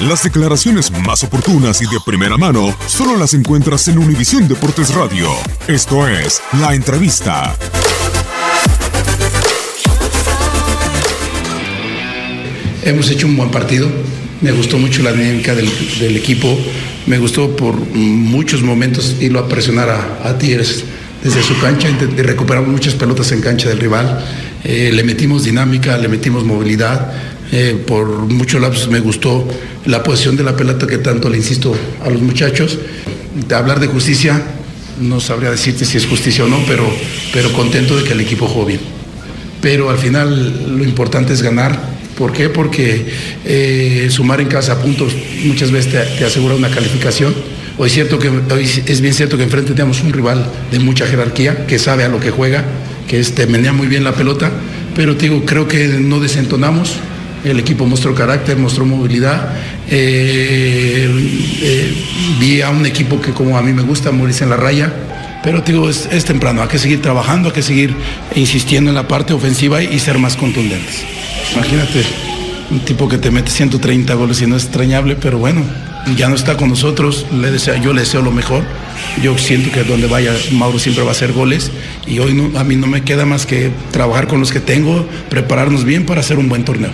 Las declaraciones más oportunas y de primera mano solo las encuentras en Univisión Deportes Radio. Esto es La Entrevista. Hemos hecho un buen partido. Me gustó mucho la dinámica del, equipo. Me gustó por muchos momentos irlo a presionar a, a Tigres desde su cancha. Recuperamos muchas pelotas en cancha del rival. Eh, le metimos dinámica, le metimos movilidad. Eh, por muchos lapsos me gustó la posición de la pelota que tanto le insisto a los muchachos. Hablar de justicia, no sabría decirte si es justicia o no, pero, pero contento de que el equipo juegue bien. Pero al final lo importante es ganar ¿Por qué? Porque eh, sumar en casa puntos muchas veces te, asegura una calificación. Hoy cierto que, es bien cierto que enfrente tenemos un rival de mucha jerarquía, que sabe a lo que juega, que este, menea muy bien la pelota, pero digo, creo que no desentonamos. El equipo mostró carácter, mostró movilidad. Eh, eh, vi a un equipo que como a mí me gusta, morirse en la raya. Pero digo, es, es temprano, hay que seguir trabajando, hay que seguir insistiendo en la parte ofensiva y ser más contundentes. Imagínate, un tipo que te mete 130 goles y no es extrañable, pero bueno, ya no está con nosotros, le deseo, yo le deseo lo mejor. Yo siento que donde vaya Mauro siempre va a hacer goles y hoy a mí no me queda más que trabajar con los que tengo, prepararnos bien para hacer un buen torneo.